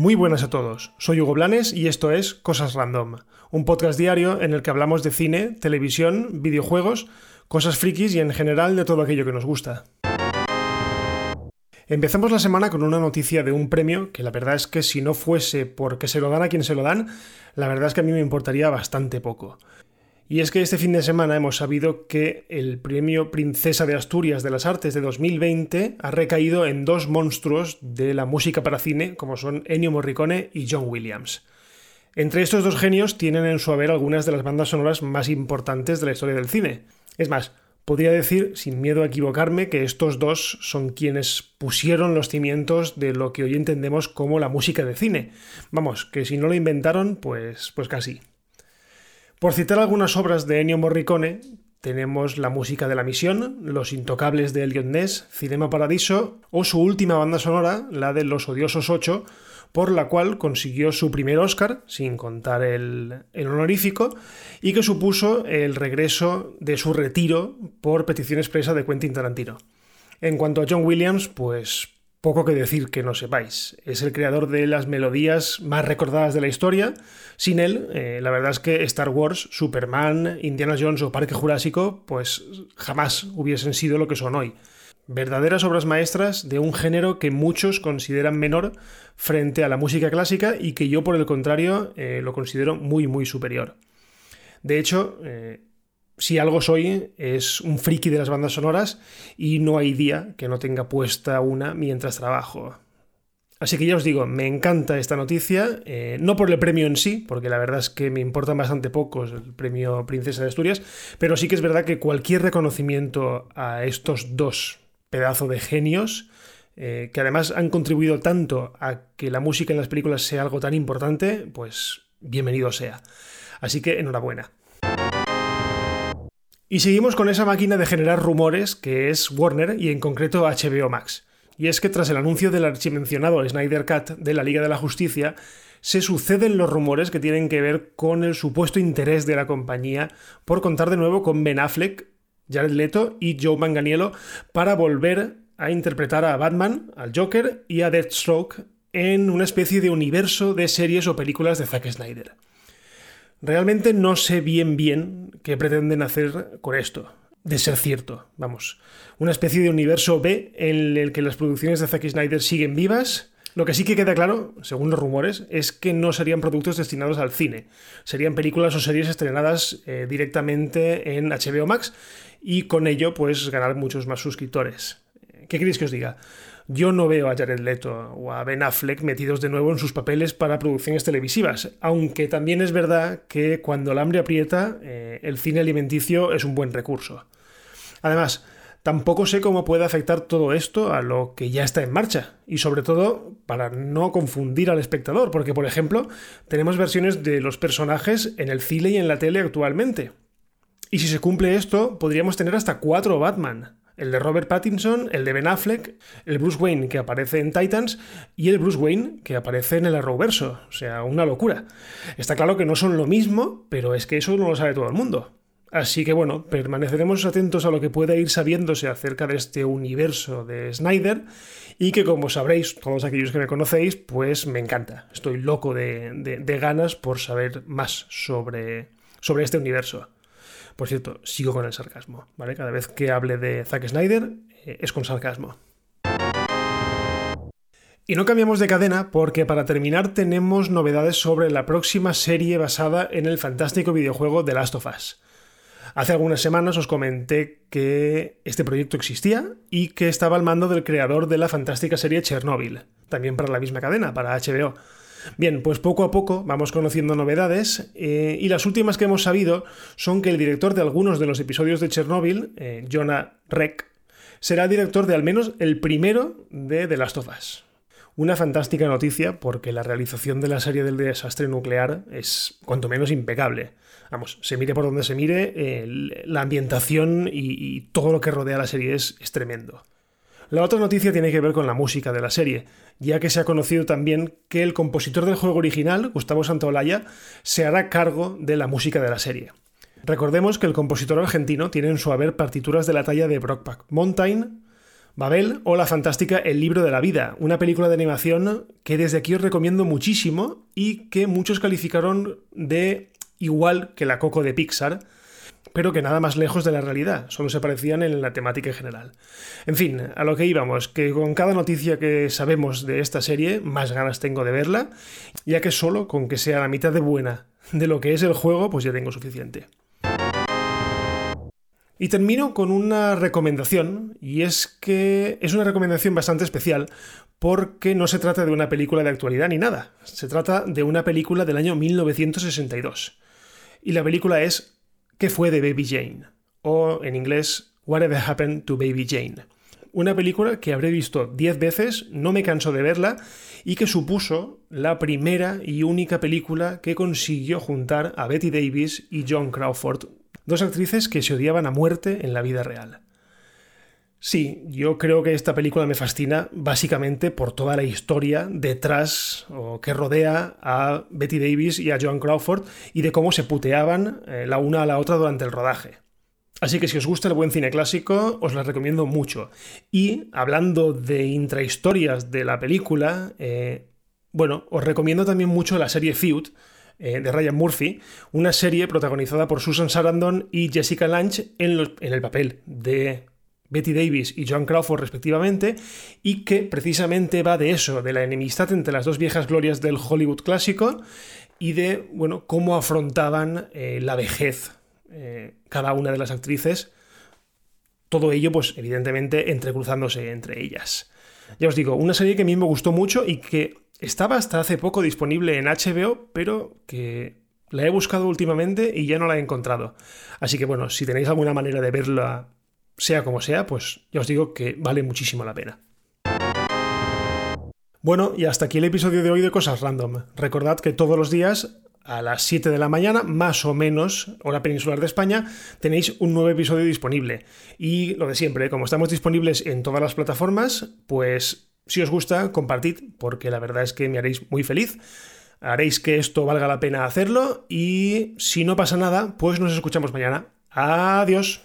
Muy buenas a todos, soy Hugo Blanes y esto es Cosas Random, un podcast diario en el que hablamos de cine, televisión, videojuegos, cosas frikis y en general de todo aquello que nos gusta. Empezamos la semana con una noticia de un premio que la verdad es que si no fuese porque se lo dan a quien se lo dan, la verdad es que a mí me importaría bastante poco. Y es que este fin de semana hemos sabido que el premio Princesa de Asturias de las Artes de 2020 ha recaído en dos monstruos de la música para cine, como son Ennio Morricone y John Williams. Entre estos dos genios tienen en su haber algunas de las bandas sonoras más importantes de la historia del cine. Es más, podría decir, sin miedo a equivocarme, que estos dos son quienes pusieron los cimientos de lo que hoy entendemos como la música de cine. Vamos, que si no lo inventaron, pues, pues casi. Por citar algunas obras de Ennio Morricone, tenemos la música de La Misión, Los Intocables de Elliot Ness, Cinema Paradiso o su última banda sonora, la de Los Odiosos 8, por la cual consiguió su primer Oscar, sin contar el, el, honorífico, y que supuso el regreso de su retiro por petición expresa de Quentin Tarantino. En cuanto a John Williams, pues poco que decir que no sepáis. Es el creador de las melodías más recordadas de la historia. Sin él, eh, la verdad es que Star Wars, Superman, Indiana Jones o Parque Jurásico, pues jamás hubiesen sido lo que son hoy. Verdaderas obras maestras de un género que muchos consideran menor frente a la música clásica y que yo, por el contrario, eh, lo considero muy, muy superior. De hecho, eh, si algo soy, es un friki de las bandas sonoras y no hay día que no tenga puesta una mientras trabajo. Así que ya os digo, me encanta esta noticia, eh, no por el premio en sí, porque la verdad es que me importan bastante pocos el premio Princesa de Asturias, pero sí que es verdad que cualquier reconocimiento a estos dos pedazos de genios, eh, que además han contribuido tanto a que la música en las películas sea algo tan importante, pues bienvenido sea. Así que enhorabuena. Y seguimos con esa máquina de generar rumores que es Warner y en concreto HBO Max. Y es que tras el anuncio del archimencionado Snyder Cut de la Liga de la Justicia, se suceden los rumores que tienen que ver con el supuesto interés de la compañía por contar de nuevo con Ben Affleck, Jared Leto y Joe Manganiello para volver a interpretar a Batman, al Joker y a Deathstroke en una especie de universo de series o películas de Zack Snyder. Realmente no sé bien bien qué pretenden hacer con esto, de ser cierto, vamos. Una especie de universo B en el que las producciones de Zack Snyder siguen vivas. Lo que sí que queda claro, según los rumores, es que no serían productos destinados al cine. Serían películas o series estrenadas eh, directamente en HBO Max y con ello pues ganar muchos más suscriptores. ¿Qué queréis que os diga? Yo no veo a Jared Leto o a Ben Affleck metidos de nuevo en sus papeles para producciones televisivas, aunque también es verdad que cuando el hambre aprieta, eh, el cine alimenticio es un buen recurso. Además, tampoco sé cómo puede afectar todo esto a lo que ya está en marcha, y sobre todo para no confundir al espectador, porque por ejemplo, tenemos versiones de los personajes en el cine y en la tele actualmente. Y si se cumple esto, podríamos tener hasta cuatro Batman el de Robert Pattinson, el de Ben Affleck, el Bruce Wayne que aparece en Titans y el Bruce Wayne que aparece en el Arrowverso. O sea, una locura. Está claro que no son lo mismo, pero es que eso no lo sabe todo el mundo. Así que bueno, permaneceremos atentos a lo que pueda ir sabiéndose acerca de este universo de Snyder y que como sabréis, todos aquellos que me conocéis, pues me encanta. Estoy loco de, de ganas por saber más sobre, sobre este universo. Por cierto, sigo con el sarcasmo, ¿vale? Cada vez que hable de Zack Snyder eh, es con sarcasmo. Y no cambiamos de cadena porque para terminar tenemos novedades sobre la próxima serie basada en el fantástico videojuego The Last of Us. Hace algunas semanas os comenté que este proyecto existía y que estaba al mando del creador de la fantástica serie Chernobyl, también para la misma cadena, para HBO. Bien, pues poco a poco vamos conociendo novedades eh, y las últimas que hemos sabido son que el director de algunos de los episodios de Chernobyl, eh, Jonah Reck, será director de al menos el primero de The Last of Us. Una fantástica noticia porque la realización de la serie del desastre nuclear es cuanto menos impecable. Vamos, se mire por donde se mire, la ambientación y, todo lo que rodea la serie es tremendo. La otra noticia tiene que ver con la música de la serie, ya que se ha conocido también que el compositor del juego original, Gustavo Santaolalla, se hará cargo de la música de la serie. Recordemos que el compositor argentino tiene en su haber partituras de la talla de Brockback Mountain, Babel o la fantástica El libro de la vida, una película de animación que desde aquí os recomiendo muchísimo y que muchos calificaron de igual que la Coco de Pixar, pero que nada más lejos de la realidad, solo se parecían en la temática en general. En fin, a lo que íbamos, que con cada noticia que sabemos de esta serie, más ganas tengo de verla, ya que solo con que sea la mitad de buena de lo que es el juego, pues ya tengo suficiente. Y termino con una recomendación, y es que es una recomendación bastante especial porque no se trata de una película de actualidad ni nada, se trata de una película del año 1962. Y la película es ¿Qué fue de Baby Jane? o en inglés Whatever Happened to Baby Jane. Una película que habré visto 10 veces, no me canso de verla, y que supuso la primera y única película que consiguió juntar a Betty Davis y John Crawford Dos actrices que se odiaban a muerte en la vida real. Sí, yo creo que esta película me fascina básicamente por toda la historia detrás o que rodea a Betty Davis y a Joan Crawford y de cómo se puteaban eh, la una a la otra durante el rodaje. Así que si os gusta el buen cine clásico, os la recomiendo mucho. Y hablando de intrahistorias de la película, eh, bueno, os recomiendo también mucho la serie Feud, eh, de Ryan Murphy, una serie protagonizada por Susan Sarandon y Jessica Lange en, el papel de Betty Davis y John Crawford respectivamente, y que precisamente va de eso, de la enemistad entre las dos viejas glorias del Hollywood clásico y de, bueno, cómo afrontaban eh, la vejez eh, cada una de las actrices. Todo ello, pues, evidentemente, entrecruzándose entre ellas. Ya os digo, una serie que a mí me gustó mucho y que estaba hasta hace poco disponible en HBO, pero que la he buscado últimamente y ya no la he encontrado. Así que bueno, si tenéis alguna manera de verla, sea como sea, pues ya os digo que vale muchísimo la pena. Bueno, y hasta aquí el episodio de hoy de Cosas Random. Recordad que todos los días a las 7 de la mañana, más o menos, hora peninsular de España, tenéis un nuevo episodio disponible. Y lo de siempre, como estamos disponibles en todas las plataformas, pues si os gusta, compartid, porque la verdad es que me haréis muy feliz. Haréis que esto valga la pena hacerlo y si no pasa nada, pues nos escuchamos mañana. Adiós.